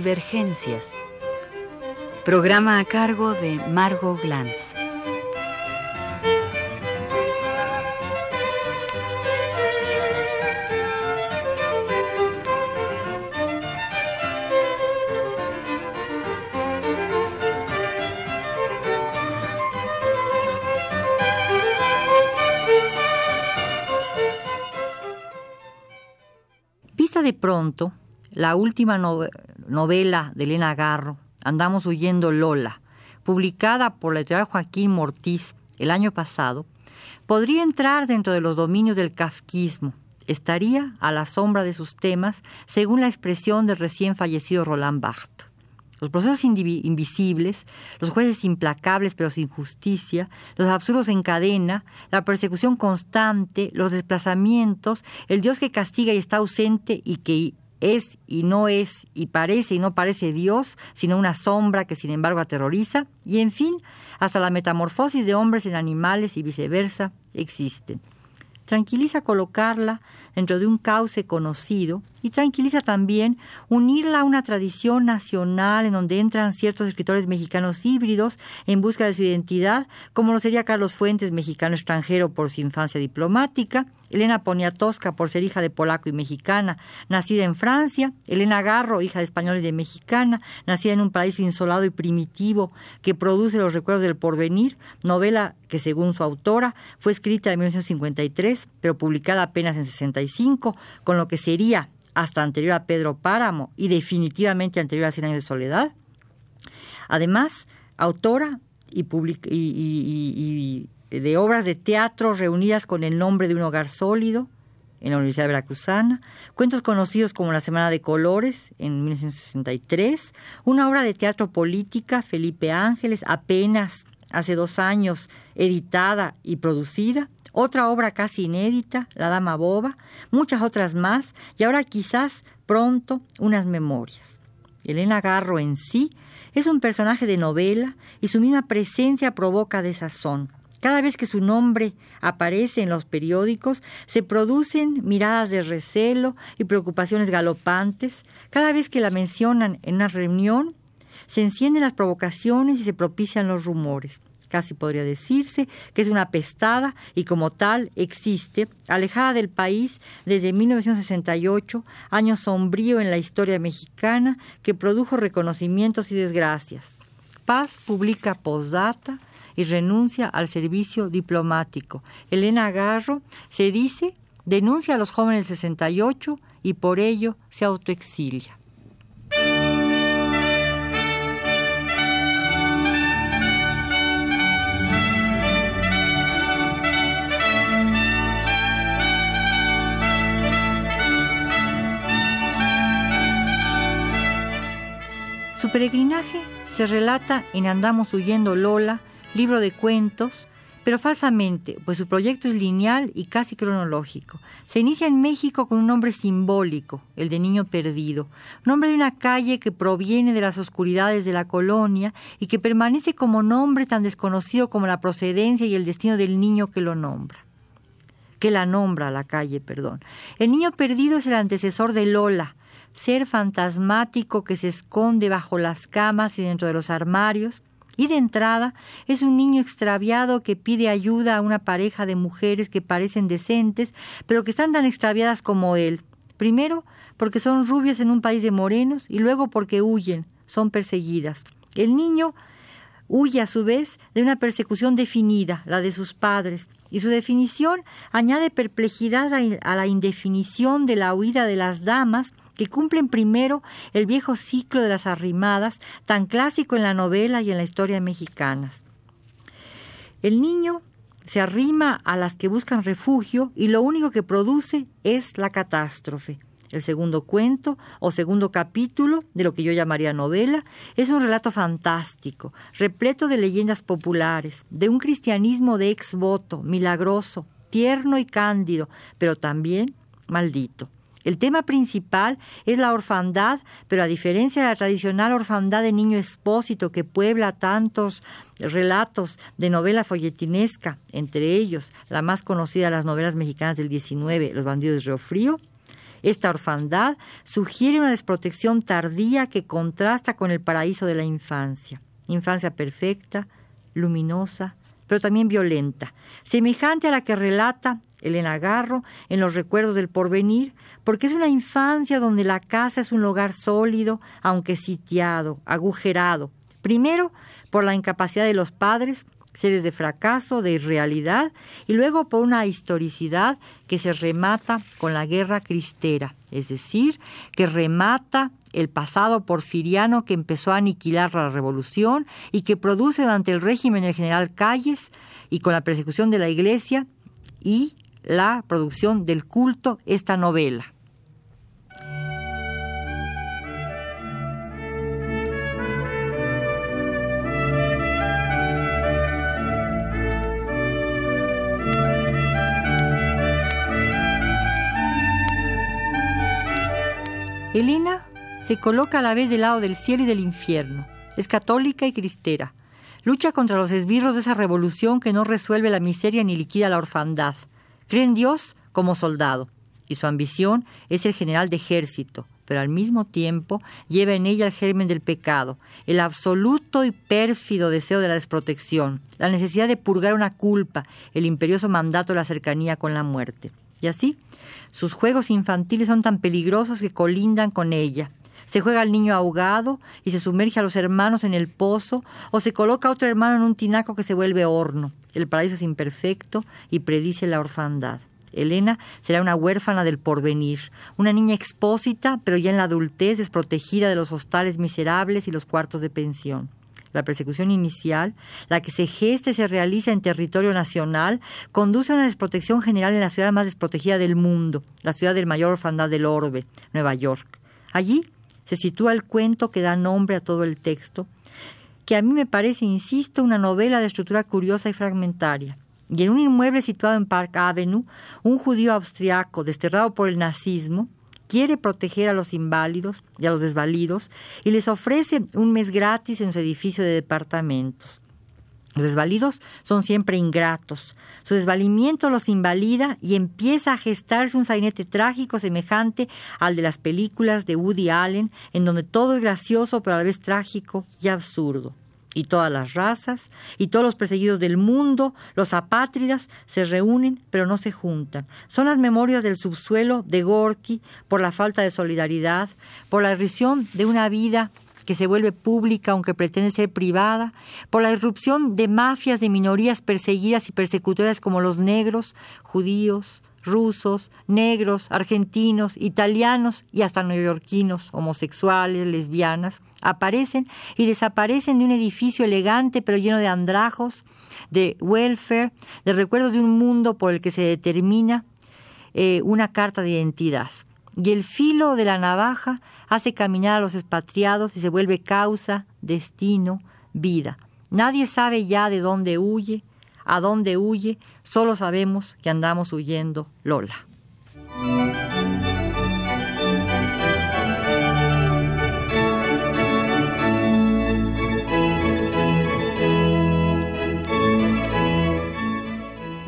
Divergencias. Programa a cargo de Margot Glantz. Vista de pronto, la última novela de Elena Garro, Andamos huyendo Lola, publicada por la editorial Joaquín Mortiz el año pasado, podría entrar dentro de los dominios del kafkismo. Estaría a la sombra de sus temas, según la expresión del recién fallecido Roland Barthes. Los procesos invisibles, los jueces implacables pero sin justicia, los absurdos en cadena, la persecución constante, los desplazamientos, el Dios que castiga y está ausente y que es y no es y parece y no parece Dios, sino una sombra que sin embargo aterroriza, y en fin, hasta la metamorfosis de hombres en animales y viceversa existen. Tranquiliza colocarla dentro de un cauce conocido y tranquiliza también unirla a una tradición nacional en donde entran ciertos escritores mexicanos híbridos en busca de su identidad, como lo sería Carlos Fuentes, mexicano extranjero por su infancia diplomática, Elena Poniatowska por ser hija de polaco y mexicana, nacida en Francia, Elena Garro, hija de español y de mexicana, nacida en un paraíso insolado y primitivo que produce los recuerdos del porvenir, novela que según su autora fue escrita en 1953, pero publicada apenas en 65, con lo que sería hasta anterior a Pedro Páramo y definitivamente anterior a Cien años de soledad. Además, autora y, y de obras de teatro reunidas con el nombre de un hogar sólido en la Universidad Veracruzana, cuentos conocidos como La Semana de Colores en 1963, una obra de teatro política, Felipe Ángeles, apenas hace dos años editada y producida, otra obra casi inédita, La Dama Boba, muchas otras más, y ahora quizás pronto unas memorias. Elena Garro en sí es un personaje de novela y su misma presencia provoca desazón. Cada vez que su nombre aparece en los periódicos, se producen miradas de recelo y preocupaciones galopantes. Cada vez que la mencionan en una reunión, se encienden las provocaciones y se propician los rumores. Casi podría decirse que es una pestada y como tal existe, alejada del país desde 1968, año sombrío en la historia mexicana que produjo reconocimientos y desgracias. Paz publica postdata y renuncia al servicio diplomático. Elena Garro se dice denuncia a los jóvenes del 68 y por ello se autoexilia. Su peregrinaje se relata en Andamos huyendo Lola, libro de cuentos, pero falsamente, pues su proyecto es lineal y casi cronológico. Se inicia en México con un nombre simbólico, el de Niño Perdido, nombre de una calle que proviene de las oscuridades de la colonia y que permanece como nombre tan desconocido como la procedencia y el destino del niño que lo nombra que la nombra la calle, perdón. El niño perdido es el antecesor de Lola, ser fantasmático que se esconde bajo las camas y dentro de los armarios, y de entrada es un niño extraviado que pide ayuda a una pareja de mujeres que parecen decentes, pero que están tan extraviadas como él. Primero, porque son rubias en un país de morenos y luego porque huyen, son perseguidas. El niño huye a su vez de una persecución definida, la de sus padres, y su definición añade perplejidad a la indefinición de la huida de las damas que cumplen primero el viejo ciclo de las arrimadas, tan clásico en la novela y en la historia mexicanas. El niño se arrima a las que buscan refugio y lo único que produce es la catástrofe. El segundo cuento o segundo capítulo de lo que yo llamaría novela es un relato fantástico, repleto de leyendas populares, de un cristianismo de ex voto, milagroso, tierno y cándido, pero también maldito. El tema principal es la orfandad, pero a diferencia de la tradicional orfandad de niño expósito que puebla tantos relatos de novela folletinesca, entre ellos la más conocida de las novelas mexicanas del XIX, Los bandidos de Río Frío, Esta orfandad sugiere una desprotección tardía que contrasta con el paraíso de la infancia. Infancia perfecta, luminosa, pero también violenta, semejante a la que relata Elena Garro en Los recuerdos del porvenir, porque es una infancia donde la casa es un lugar sólido, aunque sitiado, agujerado, primero por la incapacidad de los padres, seres de fracaso, de irrealidad, y luego por una historicidad que se remata con la guerra cristera, es decir, que remata el pasado porfiriano que empezó a aniquilar la revolución y que produce durante el régimen del general Calles y con la persecución de la iglesia y la producción del culto esta novela. Elena se coloca a la vez del lado del cielo y del infierno. Es católica y cristera. Lucha contra los esbirros de esa revolución que no resuelve la miseria ni liquida la orfandad. Cree en Dios como soldado, y su ambición es el general de ejército, pero al mismo tiempo lleva en ella el germen del pecado, el absoluto y pérfido deseo de la desprotección, la necesidad de purgar una culpa, el imperioso mandato de la cercanía con la muerte. Y así, sus juegos infantiles son tan peligrosos que colindan con ella. Se juega al niño ahogado y se sumerge a los hermanos en el pozo, o se coloca a otro hermano en un tinaco que se vuelve horno. El paraíso es imperfecto y predice la orfandad. Elena será una huérfana del porvenir, una niña expósita, pero ya en la adultez desprotegida de los hostales miserables y los cuartos de pensión. La persecución inicial, la que se gesta y se realiza en territorio nacional, conduce a una desprotección general en la ciudad más desprotegida del mundo, la ciudad del mayor orfandad del orbe, Nueva York. Allí se sitúa el cuento que da nombre a todo el texto, que a mí me parece, insisto, una novela de estructura curiosa y fragmentaria. Y en un inmueble situado en Park Avenue, un judío austriaco desterrado por el nazismo quiere proteger a los inválidos y a los desvalidos y les ofrece un mes gratis en su edificio de departamentos. Los desvalidos son siempre ingratos. Su desvalimiento los invalida y empieza a gestarse un sainete trágico semejante al de las películas de Woody Allen, en donde todo es gracioso pero a la vez trágico y absurdo y todas las razas, y todos los perseguidos del mundo, los apátridas, se reúnen pero no se juntan. Son las memorias del subsuelo de Gorky por la falta de solidaridad, por la irrisión de una vida que se vuelve pública aunque pretende ser privada, por la irrupción de mafias de minorías perseguidas y persecutoras como los negros, judíos, rusos, negros, argentinos, italianos y hasta neoyorquinos, homosexuales, lesbianas, aparecen y desaparecen de un edificio elegante pero lleno de andrajos, de welfare, de recuerdos de un mundo por el que se determina eh, una carta de identidad. Y el filo de la navaja hace caminar a los expatriados y se vuelve causa, destino, vida. Nadie sabe ya de dónde huye, a dónde huye, solo sabemos que andamos huyendo Lola.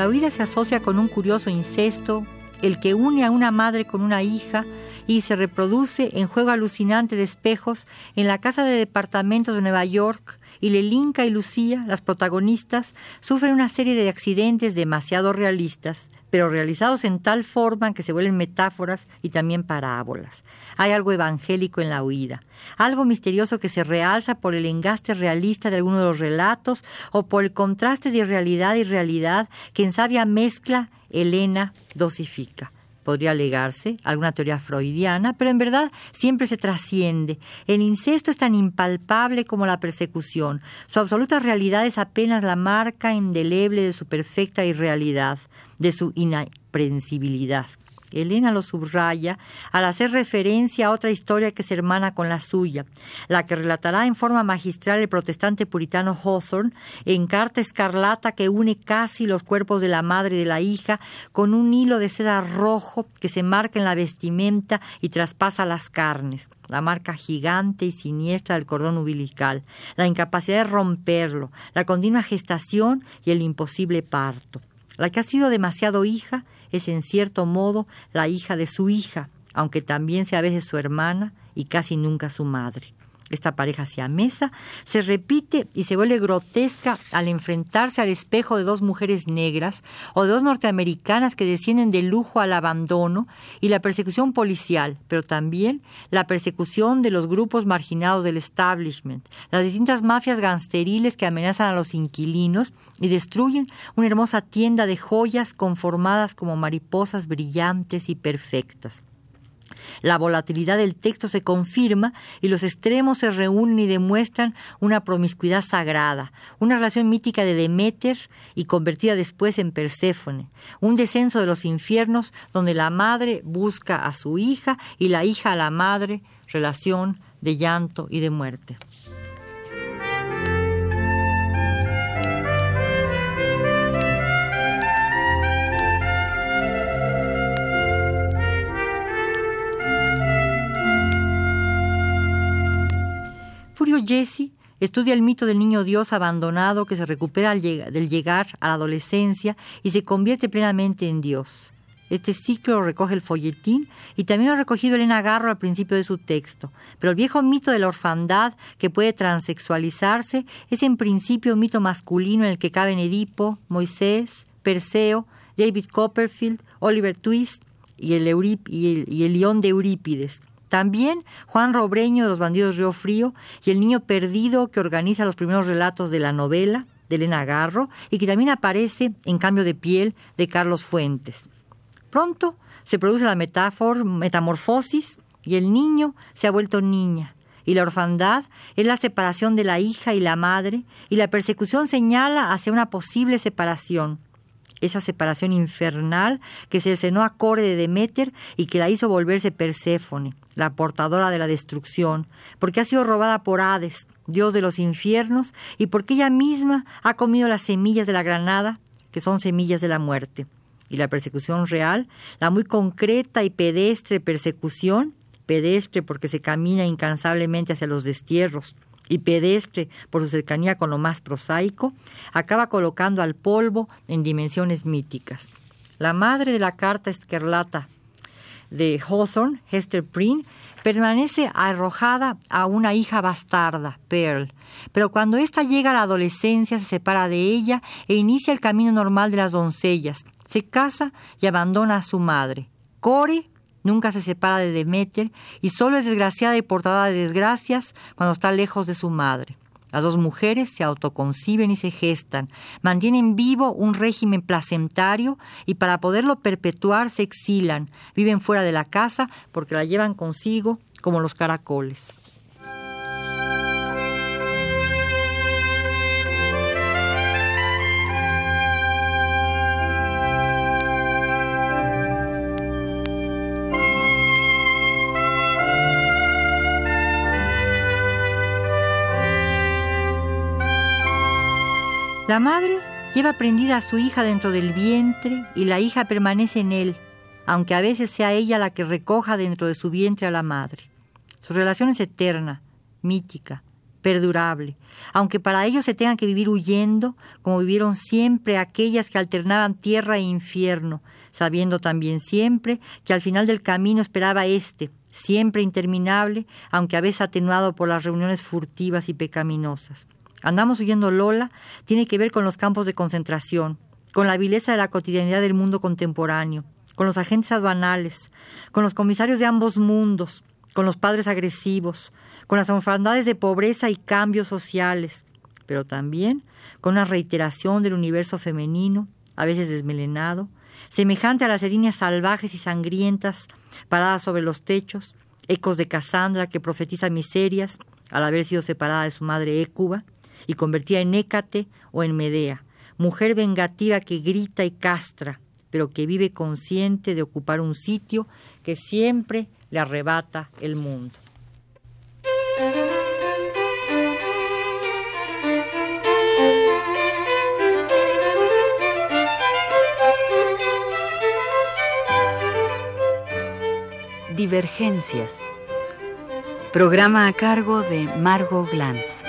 La huida se asocia con un curioso incesto, el que une a una madre con una hija y se reproduce en juego alucinante de espejos en la casa de departamentos de Nueva York y Lelinka y Lucía, las protagonistas, sufren una serie de accidentes demasiado realistas, pero realizados en tal forma que se vuelven metáforas y también parábolas. Hay algo evangélico en la huida, algo misterioso que se realza por el engaste realista de alguno de los relatos o por el contraste de irrealidad y realidad que en sabia mezcla Elena dosifica podría alegarse, alguna teoría freudiana, pero en verdad siempre se trasciende. El incesto es tan impalpable como la persecución. Su absoluta realidad es apenas la marca indeleble de su perfecta irrealidad, de su inaprensibilidad. Elena lo subraya al hacer referencia a otra historia que se hermana con la suya, la que relatará en forma magistral el protestante puritano Hawthorne en carta escarlata que une casi los cuerpos de la madre y de la hija con un hilo de seda rojo que se marca en la vestimenta y traspasa las carnes la marca gigante y siniestra del cordón umbilical, la incapacidad de romperlo, la continua gestación y el imposible parto. La que ha sido demasiado hija es en cierto modo la hija de su hija, aunque también sea a veces su hermana y casi nunca su madre. Esta pareja mesa se repite y se vuelve grotesca al enfrentarse al espejo de dos mujeres negras o de dos norteamericanas que descienden del lujo al abandono y la persecución policial, pero también la persecución de los grupos marginados del establishment, las distintas mafias gangsteriles que amenazan a los inquilinos y destruyen una hermosa tienda de joyas conformadas como mariposas brillantes y perfectas. La volatilidad del texto se confirma y los extremos se reúnen y demuestran una promiscuidad sagrada, una relación mítica de Demeter y convertida después en Perséfone, un descenso de los infiernos donde la madre busca a su hija y la hija a la madre, relación de llanto y de muerte. Jesse estudia el mito del niño Dios abandonado que se recupera del llegar a la adolescencia y se convierte plenamente en Dios. Este ciclo lo recoge el folletín y también lo ha recogido Elena Garro al principio de su texto. Pero el viejo mito de la orfandad que puede transexualizarse es en principio un mito masculino en el que caben Edipo, Moisés, Perseo, David Copperfield, Oliver Twist y el, y el león de Eurípides. También Juan Robreño de los Bandidos Río Frío y el niño perdido que organiza los primeros relatos de la novela de Elena Garro y que también aparece en Cambio de piel de Carlos Fuentes. Pronto se produce la metamorfosis y el niño se ha vuelto niña y la orfandad es la separación de la hija y la madre y la persecución señala hacia una posible separación esa separación infernal que se a Core de Demeter y que la hizo volverse Perséfone, la portadora de la destrucción, porque ha sido robada por Hades, dios de los infiernos, y porque ella misma ha comido las semillas de la granada, que son semillas de la muerte. Y la persecución real, la muy concreta y pedestre persecución, pedestre porque se camina incansablemente hacia los destierros, y pedestre por su cercanía con lo más prosaico, acaba colocando al polvo en dimensiones míticas. La madre de la carta escarlata de Hawthorne, Hester Prynne, permanece arrojada a una hija bastarda, Pearl, pero cuando ésta llega a la adolescencia se separa de ella e inicia el camino normal de las doncellas, se casa y abandona a su madre. Core Nunca se separa de Demeter y solo es desgraciada y portada de desgracias cuando está lejos de su madre. Las dos mujeres se autoconciben y se gestan, mantienen vivo un régimen placentario y para poderlo perpetuar se exilan, viven fuera de la casa porque la llevan consigo como los caracoles. La madre lleva prendida a su hija dentro del vientre y la hija permanece en él, aunque a veces sea ella la que recoja dentro de su vientre a la madre. Su relación es eterna, mítica, perdurable, aunque para ellos se tengan que vivir huyendo, como vivieron siempre aquellas que alternaban tierra e infierno, sabiendo también siempre que al final del camino esperaba éste, siempre interminable, aunque a veces atenuado por las reuniones furtivas y pecaminosas. Andamos huyendo Lola tiene que ver con los campos de concentración, con la vileza de la cotidianidad del mundo contemporáneo, con los agentes aduanales, con los comisarios de ambos mundos, con los padres agresivos, con las orfandades de pobreza y cambios sociales, pero también con una reiteración del universo femenino, a veces desmelenado, semejante a las líneas salvajes y sangrientas paradas sobre los techos, ecos de Casandra que profetiza miserias al haber sido separada de su madre Écuba, y convertida en Hécate o en Medea, mujer vengativa que grita y castra, pero que vive consciente de ocupar un sitio que siempre le arrebata el mundo. Divergencias. Programa a cargo de Margot Glantz.